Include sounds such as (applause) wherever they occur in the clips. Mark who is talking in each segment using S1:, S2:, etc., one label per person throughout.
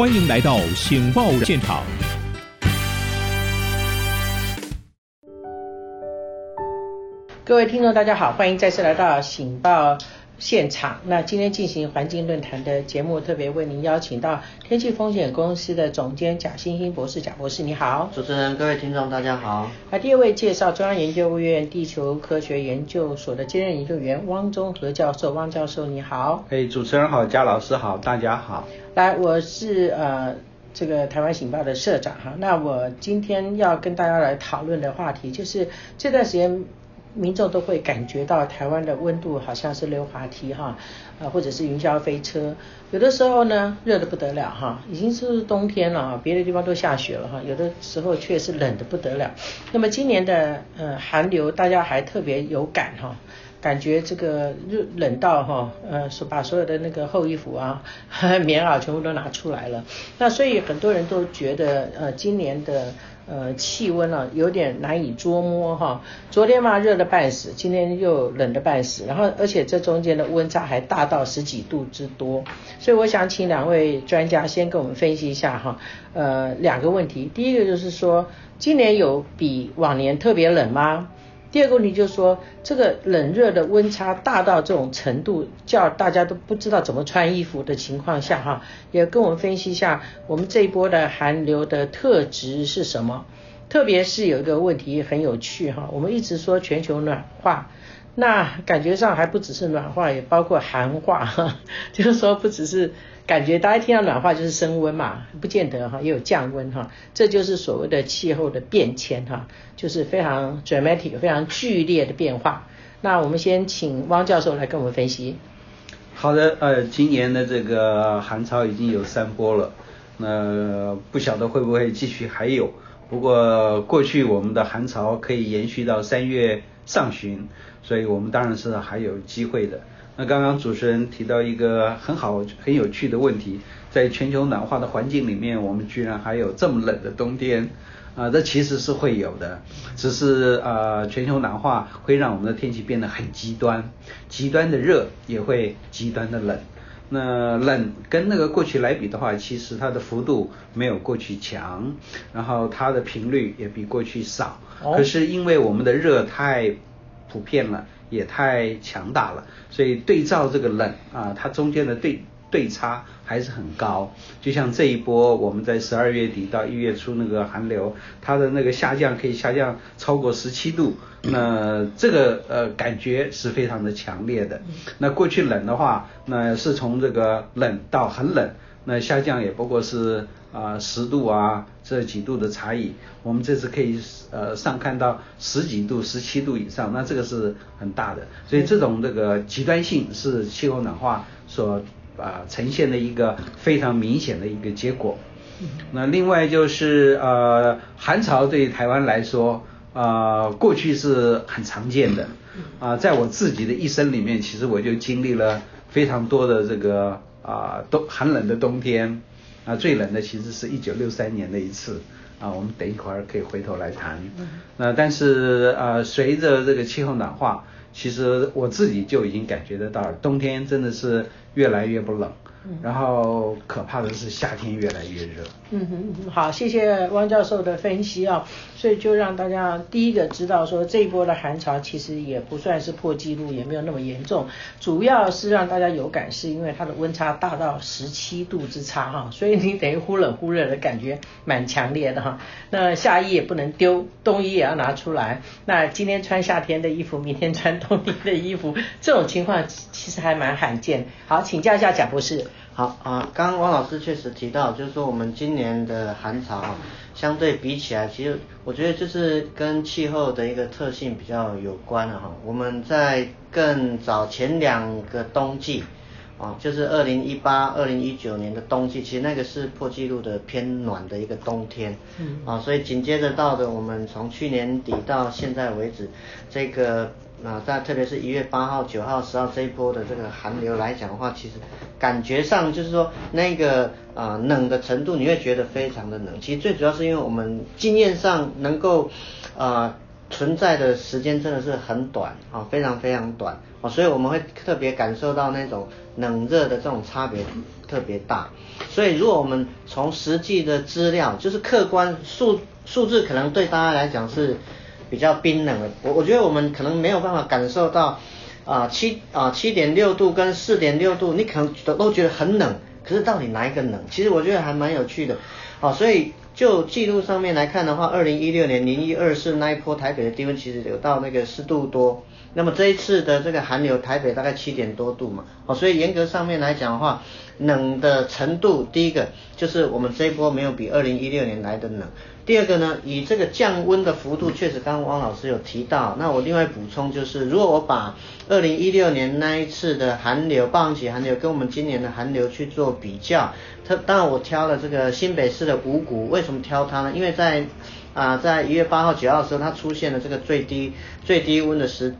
S1: 欢迎来到《醒报》现场。
S2: 各位听众，大家好，欢迎再次来到《醒报》现场。那今天进行环境论坛的节目，特别为您邀请到天气风险公司的总监贾欣欣博士。贾博士，你好。
S3: 主持人，各位听众，大家好。
S2: 那第二位介绍中央研究院地球科学研究所的兼任研究员汪中和教授。汪教授，你好。
S4: 哎，主持人好，贾老师好，大家好。
S2: 来，我是呃这个台湾醒报的社长哈。那我今天要跟大家来讨论的话题，就是这段时间。民众都会感觉到台湾的温度好像是溜滑梯哈，呃或者是云霄飞车，有的时候呢热的不得了哈，已经是冬天了哈，别的地方都下雪了哈，有的时候却是冷的不得了。那么今年的呃寒流大家还特别有感哈，感觉这个热冷到哈呃把所有的那个厚衣服啊 (laughs) 棉袄全部都拿出来了，那所以很多人都觉得呃今年的。呃，气温啊有点难以捉摸哈。昨天嘛热的半死，今天又冷的半死，然后而且这中间的温差还大到十几度之多。所以我想请两位专家先跟我们分析一下哈。呃，两个问题，第一个就是说，今年有比往年特别冷吗？第二个问题就是说，这个冷热的温差大到这种程度，叫大家都不知道怎么穿衣服的情况下，哈，也跟我们分析一下，我们这一波的寒流的特质是什么？特别是有一个问题很有趣，哈，我们一直说全球暖化。那感觉上还不只是暖化，也包括寒化，哈，(laughs) 就是说不只是感觉，大家听到暖化就是升温嘛，不见得哈，也有降温哈，这就是所谓的气候的变迁哈，就是非常 dramatic、非常剧烈的变化。那我们先请汪教授来跟我们分析。
S4: 好的，呃，今年的这个寒潮已经有三波了，那不晓得会不会继续还有。不过过去我们的寒潮可以延续到三月上旬，所以我们当然是还有机会的。那刚刚主持人提到一个很好很有趣的问题，在全球暖化的环境里面，我们居然还有这么冷的冬天啊！这其实是会有的，只是啊，全球暖化会让我们的天气变得很极端，极端的热也会极端的冷。那冷跟那个过去来比的话，其实它的幅度没有过去强，然后它的频率也比过去少。可是因为我们的热太普遍了，也太强大了，所以对照这个冷啊，它中间的对。对差还是很高，就像这一波我们在十二月底到一月初那个寒流，它的那个下降可以下降超过十七度，那这个呃感觉是非常的强烈的。那过去冷的话，那是从这个冷到很冷，那下降也不过是啊十度啊这几度的差异。我们这次可以呃上看到十几度、十七度以上，那这个是很大的。所以这种这个极端性是气候暖化所。啊，呈现的一个非常明显的一个结果。那另外就是呃，寒潮对台湾来说啊，过去是很常见的啊，在我自己的一生里面，其实我就经历了非常多的这个啊冬寒冷的冬天啊，最冷的其实是一九六三年的一次啊，我们等一会儿可以回头来谈。那但是啊，随着这个气候暖化。其实我自己就已经感觉得到，冬天真的是越来越不冷。然后可怕的是夏天越来越热。
S2: 嗯哼，好，谢谢汪教授的分析啊。所以就让大家第一个知道说，这一波的寒潮其实也不算是破纪录，也没有那么严重。主要是让大家有感，是因为它的温差大到十七度之差哈，所以你等于忽冷忽热的感觉蛮强烈的哈。那夏衣也不能丢，冬衣也要拿出来。那今天穿夏天的衣服，明天穿冬天的衣服，这种情况其实还蛮罕见。好，请教一下贾博士。
S3: 好啊，刚刚汪老师确实提到，就是说我们今年的寒潮啊，相对比起来，其实我觉得就是跟气候的一个特性比较有关了哈。我们在更早前两个冬季啊，就是二零一八、二零一九年的冬季，其实那个是破纪录的偏暖的一个冬天，嗯啊，所以紧接着到的我们从去年底到现在为止，这个。那在特别是一月八号、九号、十号这一波的这个寒流来讲的话，其实感觉上就是说那个啊冷的程度，你会觉得非常的冷。其实最主要是因为我们经验上能够啊存在的时间真的是很短啊，非常非常短啊，所以我们会特别感受到那种冷热的这种差别特别大。所以如果我们从实际的资料，就是客观数数字，可能对大家来讲是比较冰冷的。我我觉得我们可能没有办法感受到啊七啊七点六度跟四点六度，你可能都都觉得很冷，可是到底哪一个冷？其实我觉得还蛮有趣的。好，所以。就记录上面来看的话，二零一六年零一二四那一波台北的低温其实有到那个四度多，那么这一次的这个寒流，台北大概七点多度嘛，哦，所以严格上面来讲的话，冷的程度，第一个就是我们这一波没有比二零一六年来的冷。第二个呢，以这个降温的幅度，确实刚刚汪老师有提到。那我另外补充就是，如果我把二零一六年那一次的寒流，暴风雪寒流跟我们今年的寒流去做比较，它当然我挑了这个新北市的五股，为什么挑它呢？因为在啊在一月八号九号的时候，它出现了这个最低最低温的时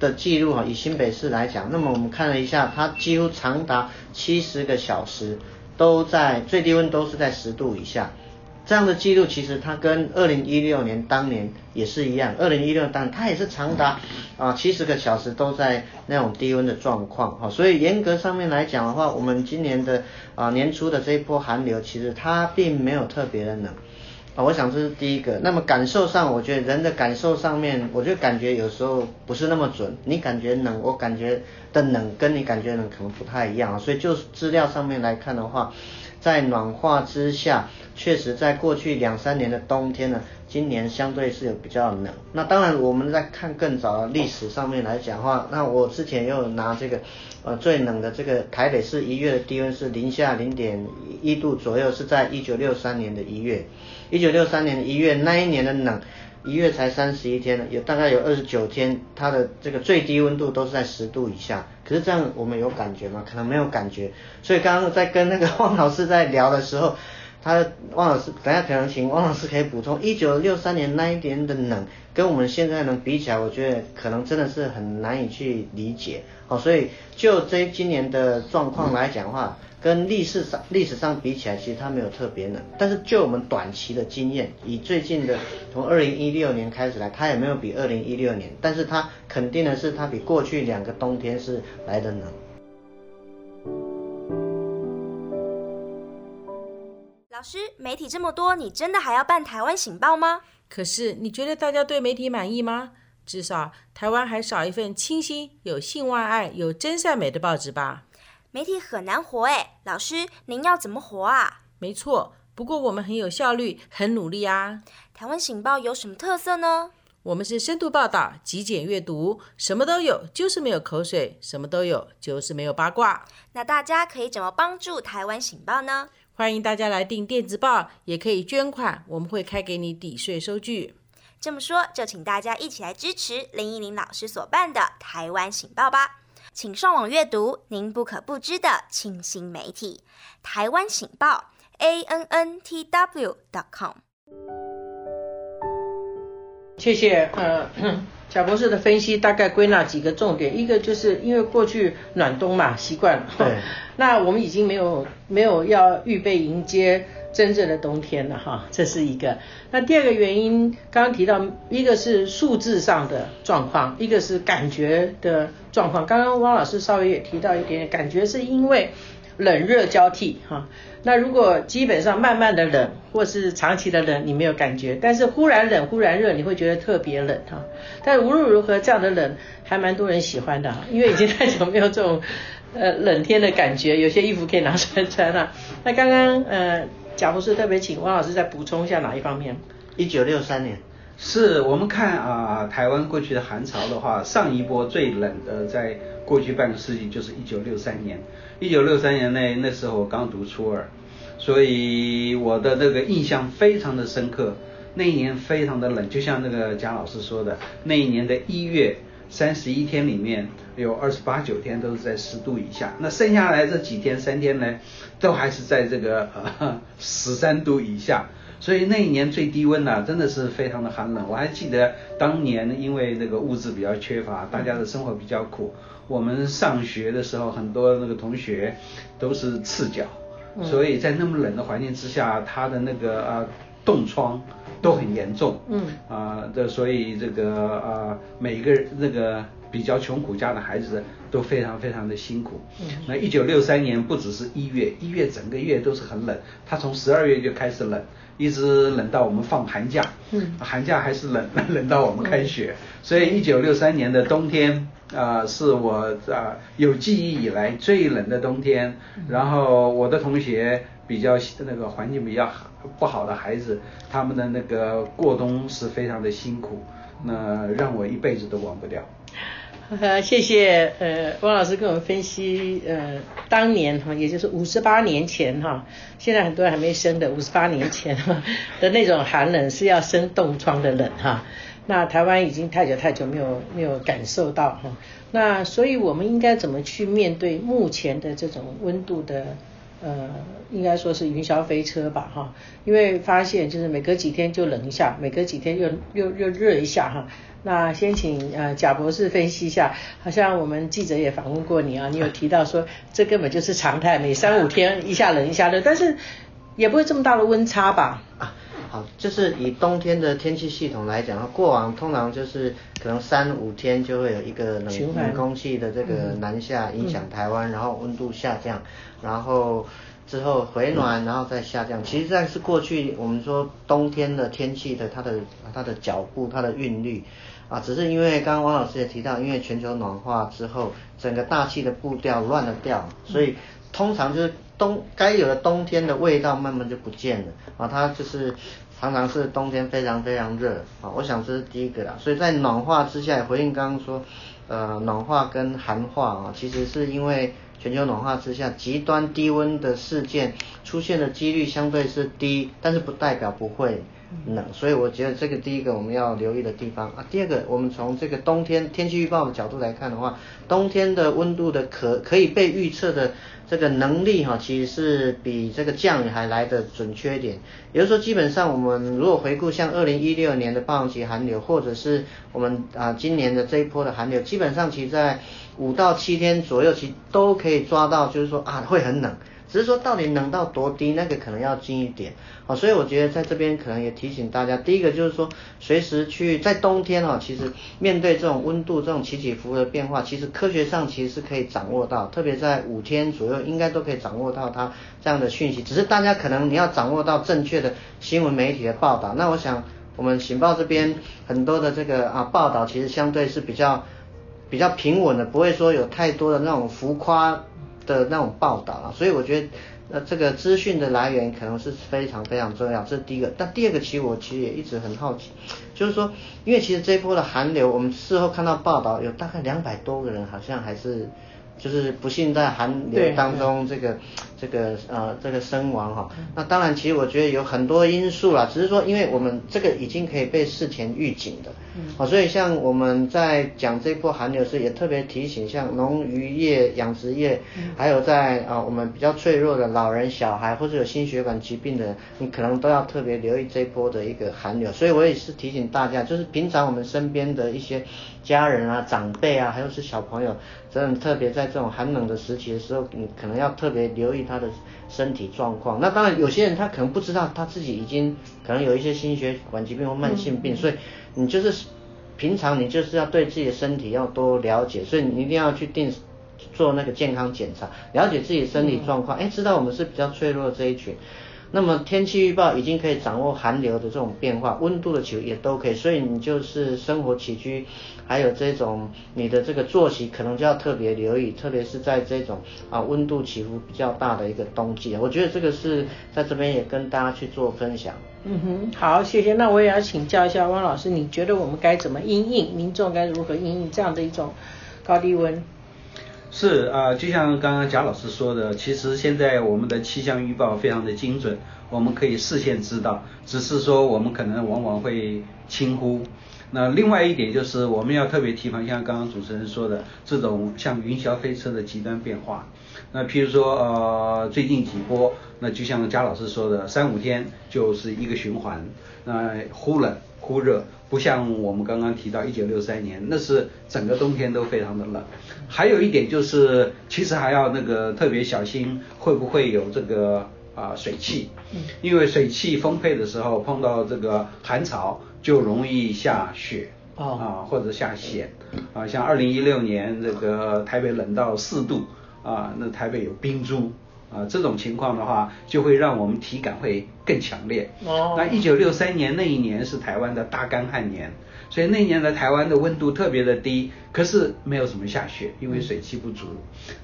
S3: 的记录哈，以新北市来讲，那么我们看了一下，它几乎长达七十个小时都在最低温都是在十度以下。这样的记录其实它跟二零一六年当年也是一样，二零一六当它也是长达啊七十个小时都在那种低温的状况哈，所以严格上面来讲的话，我们今年的啊年初的这一波寒流其实它并没有特别的冷啊，我想这是第一个。那么感受上，我觉得人的感受上面，我就感觉有时候不是那么准，你感觉冷，我感觉的冷跟你感觉冷可能不太一样，所以就资料上面来看的话。在暖化之下，确实在过去两三年的冬天呢，今年相对是有比较冷。那当然，我们在看更早的历史上面来讲话，那我之前又拿这个，呃，最冷的这个台北市一月的低温是零下零点一度左右，是在一九六三年的一月。一九六三年的一月那一年的冷。一月才三十一天了，有大概有二十九天，它的这个最低温度都是在十度以下。可是这样我们有感觉吗？可能没有感觉。所以刚刚在跟那个汪老师在聊的时候，他汪老师等下可能请汪老师可以补充，一九六三年那一年的冷，跟我们现在能比起来，我觉得可能真的是很难以去理解。好，所以就这今年的状况来讲的话。跟历史上历史上比起来，其实它没有特别冷。但是就我们短期的经验，以最近的从二零一六年开始来，它也没有比二零一六年。但是它肯定的是，它比过去两个冬天是来的冷。
S5: 老师，媒体这么多，你真的还要办台湾醒报吗？
S2: 可是你觉得大家对媒体满意吗？至少台湾还少一份清新、有性外爱、有真善美的报纸吧。
S5: 媒体很难活哎，老师，您要怎么活啊？
S2: 没错，不过我们很有效率，很努力啊。
S5: 台湾醒报有什么特色呢？
S2: 我们是深度报道、极简阅读，什么都有，就是没有口水；什么都有，就是没有八卦。
S5: 那大家可以怎么帮助台湾醒报呢？
S2: 欢迎大家来订电子报，也可以捐款，我们会开给你抵税收据。
S5: 这么说，就请大家一起来支持林依林老师所办的台湾醒报吧。请上网阅读您不可不知的清新媒体——台湾醒报 （a n n t w. dot com）。
S2: 谢谢，呃，贾博士的分析大概归纳几个重点，一个就是因为过去暖冬嘛，习惯了，
S3: 对，(laughs)
S2: 那我们已经没有没有要预备迎接。真正的冬天了哈，这是一个。那第二个原因，刚刚提到，一个是数字上的状况，一个是感觉的状况。刚刚汪老师稍微也提到一点，感觉是因为冷热交替哈。那如果基本上慢慢的冷，或是长期的冷，你没有感觉，但是忽然冷忽然热，你会觉得特别冷哈。但无论如何，这样的冷还蛮多人喜欢的哈，因为已经太久没有这种 (laughs) 呃冷天的感觉，有些衣服可以拿出来穿了。那刚刚呃。贾博士特别请汪老师再补充一下哪一方面？
S3: 一九六三年，
S4: 是我们看啊，台湾过去的寒潮的话，上一波最冷的，在过去半个世纪就是一九六三年。一九六三年那那时候我刚读初二，所以我的这个印象非常的深刻。那一年非常的冷，就像那个贾老师说的，那一年的一月三十一天里面有二十八九天都是在十度以下，那剩下来这几天三天呢？都还是在这个呃十三度以下，所以那一年最低温呢，真的是非常的寒冷。我还记得当年因为那个物质比较缺乏，大家的生活比较苦，我们上学的时候很多那个同学都是赤脚，所以在那么冷的环境之下，他的那个呃冻疮都很严重。
S2: 嗯
S4: 啊，这所以这个啊，每一个那个比较穷苦家的孩子都非常非常的辛苦。
S2: 嗯
S4: 那一九六三年不只是一月，一月整个月都是很冷，它从十二月就开始冷，一直冷到我们放寒假。
S2: 嗯
S4: 寒假还是冷，(laughs) 冷到我们开学。所以一九六三年的冬天啊、是我啊、有记忆以来最冷的冬天。然后我的同学比较那个环境比较好不好的孩子，他们的那个过冬是非常的辛苦，那让我一辈子都忘不掉。
S2: 呃，谢谢呃汪老师跟我们分析呃当年哈，也就是五十八年前哈，现在很多人还没生的五十八年前哈的那种寒冷是要生冻疮的冷哈。那台湾已经太久太久没有没有感受到哈，那所以我们应该怎么去面对目前的这种温度的呃，应该说是云霄飞车吧哈，因为发现就是每隔几天就冷一下，每隔几天又又又热一下哈。那先请呃贾博士分析一下，好像我们记者也访问过你啊，你有提到说这根本就是常态，每三五天一下冷一下热，但是也不会这么大的温差吧？
S3: 啊，好，就是以冬天的天气系统来讲，过往通常就是可能三五天就会有一个冷空气的这个南下影响台湾，然后温度下降，然后之后回暖，然后再下降。其实这是过去我们说冬天的天气的它的它的脚步、它的韵律。啊，只是因为刚刚王老师也提到，因为全球暖化之后，整个大气的步调乱了调，所以通常就是冬该有的冬天的味道慢慢就不见了啊，它就是常常是冬天非常非常热啊，我想这是第一个啦。所以在暖化之下，回应刚刚说，呃，暖化跟寒化啊，其实是因为全球暖化之下，极端低温的事件出现的几率相对是低，但是不代表不会。冷，所以我觉得这个第一个我们要留意的地方啊。第二个，我们从这个冬天天气预报的角度来看的话，冬天的温度的可可以被预测的这个能力哈、其实是比这个降雨还来的准确一点。也就是说，基本上我们如果回顾像二零一六年的霸王级寒流，或者是我们啊今年的这一波的寒流，基本上其实在五到七天左右，其实都可以抓到，就是说啊会很冷。只是说到底能到多低，那个可能要近一点，好，所以我觉得在这边可能也提醒大家，第一个就是说，随时去在冬天哦，其实面对这种温度这种起起伏伏的变化，其实科学上其实是可以掌握到，特别在五天左右，应该都可以掌握到它这样的讯息。只是大家可能你要掌握到正确的新闻媒体的报道，那我想我们情报这边很多的这个啊报道，其实相对是比较比较平稳的，不会说有太多的那种浮夸。的那种报道啊，所以我觉得，呃，这个资讯的来源可能是非常非常重要，这是第一个。但第二个，其实我其实也一直很好奇，就是说，因为其实这一波的寒流，我们事后看到报道，有大概两百多个人好像还是。就是不幸在寒流当中，这个这个呃这个身亡哈。那当然，其实我觉得有很多因素啦，只是说，因为我们这个已经可以被事前预警的，好，所以像我们在讲这波寒流时，也特别提醒，像农渔业、养殖业，还有在啊我们比较脆弱的老人、小孩或者有心血管疾病的人，你可能都要特别留意这波的一个寒流。所以我也是提醒大家，就是平常我们身边的一些家人啊、长辈啊，还有是小朋友，真的特别在这种寒冷的时期的时候，你可能要特别留意他的身体状况。那当然，有些人他可能不知道他自己已经可能有一些心血管疾病或慢性病，所以你就是平常你就是要对自己的身体要多了解，所以你一定要去定做那个健康检查，了解自己的身体状况，哎，知道我们是比较脆弱的这一群。那么天气预报已经可以掌握寒流的这种变化，温度的起伏也都可以，所以你就是生活起居，还有这种你的这个作息，可能就要特别留意，特别是在这种啊温度起伏比较大的一个冬季，我觉得这个是在这边也跟大家去做分享。
S2: 嗯哼，好，谢谢。那我也要请教一下汪老师，你觉得我们该怎么应应？民众该如何应应这样的一种高低温？
S4: 是啊、就像刚刚贾老师说的，其实现在我们的气象预报非常的精准，我们可以事先知道，只是说我们可能往往会轻忽。那另外一点就是我们要特别提防，像刚刚主持人说的这种像云霄飞车的极端变化。那譬如说呃最近几波，那就像贾老师说的，三五天就是一个循环，那忽冷忽热，不像我们刚刚提到一九六三年，那是整个冬天都非常的冷。还有一点就是，其实还要那个特别小心，会不会有这个啊水汽，因为水汽丰沛的时候碰到这个寒潮就容易下雪。啊，或者下雪，啊，像二零一六年这个台北冷到四度，啊，那台北有冰珠，啊，这种情况的话，就会让我们体感会更强烈。哦。那一九六三年那一年是台湾的大干旱年，所以那年的台湾的温度特别的低，可是没有什么下雪，因为水汽不足，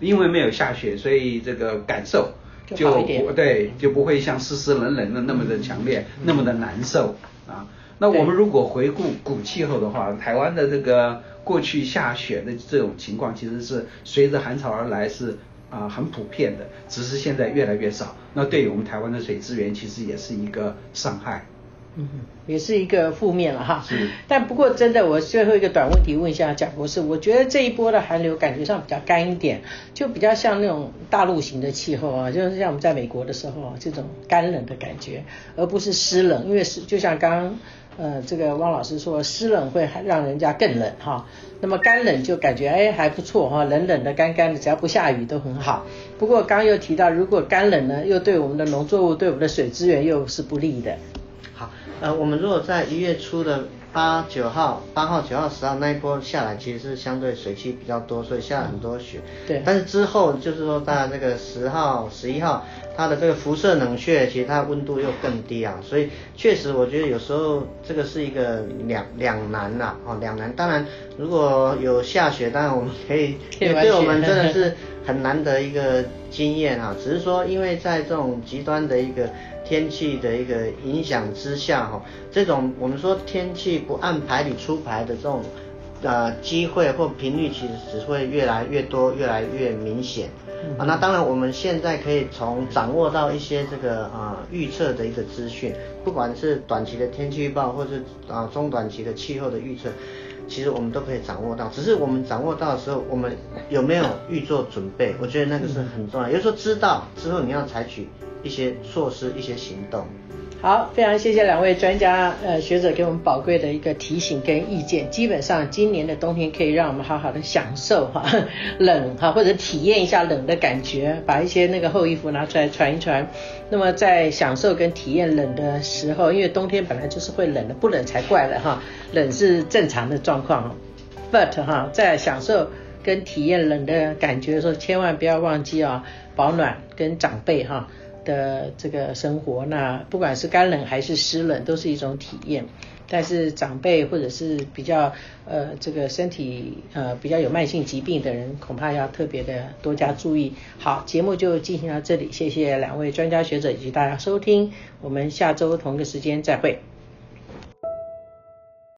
S4: 因为没有下雪，所以这个感受就不对，就不会像湿湿冷冷的那么的强烈，那么的难受啊。那我们如果回顾古气候的话，台湾的这个过去下雪的这种情况，其实是随着寒潮而来，是啊很普遍的，只是现在越来越少。那对于我们台湾的水资源，其实也是一个伤害。
S2: 嗯，也是一个负面了哈。是。但不过真的，我最后一个短问题问一下蒋博士，我觉得这一波的寒流感觉上比较干一点，就比较像那种大陆型的气候啊，就是像我们在美国的时候啊，这种干冷的感觉，而不是湿冷，因为是就像刚刚。呃，这个汪老师说湿冷会让人家更冷哈，那么干冷就感觉哎还不错哈，冷冷的干干的，只要不下雨都很好。不过刚又提到，如果干冷呢，又对我们的农作物、对我们的水资源又是不利的。
S3: 好，呃，我们如果在一月初的。八九号、八号、九号、十号那一波下来，其实是相对水汽比较多，所以下了很多雪。
S2: 对。
S3: 但是之后就是说，在这个十号、十一号，它的这个辐射冷却，其实它温度又更低啊，所以确实我觉得有时候这个是一个两两难呐，哦两难。当然，如果有下雪，当然我们可以，(laughs) 也对我们真的是很难得一个经验啊。只是说，因为在这种极端的一个。天气的一个影响之下，哈，这种我们说天气不按牌理出牌的这种，呃，机会或频率，其实只会越来越多，越来越明显。啊，那当然我们现在可以从掌握到一些这个啊预测的一个资讯，不管是短期的天气预报，或是啊中短期的气候的预测，其实我们都可以掌握到。只是我们掌握到的时候，我们有没有预做准备？我觉得那个是很重要。有时候知道之后，你要采取。一些措施、一些行动。
S2: 好，非常谢谢两位专家、呃学者给我们宝贵的一个提醒跟意见。基本上，今年的冬天可以让我们好好的享受哈 (laughs) 冷哈，或者体验一下冷的感觉，把一些那个厚衣服拿出来穿一穿。那么在享受跟体验冷的时候，因为冬天本来就是会冷的，不冷才怪了哈，冷是正常的状况。But 哈，在享受跟体验冷的感觉的时候，千万不要忘记啊，保暖跟长辈哈。的这个生活，那不管是干冷还是湿冷，都是一种体验。但是长辈或者是比较呃这个身体呃比较有慢性疾病的人，恐怕要特别的多加注意。好，节目就进行到这里，谢谢两位专家学者以及大家收听，我们下周同个时间再会。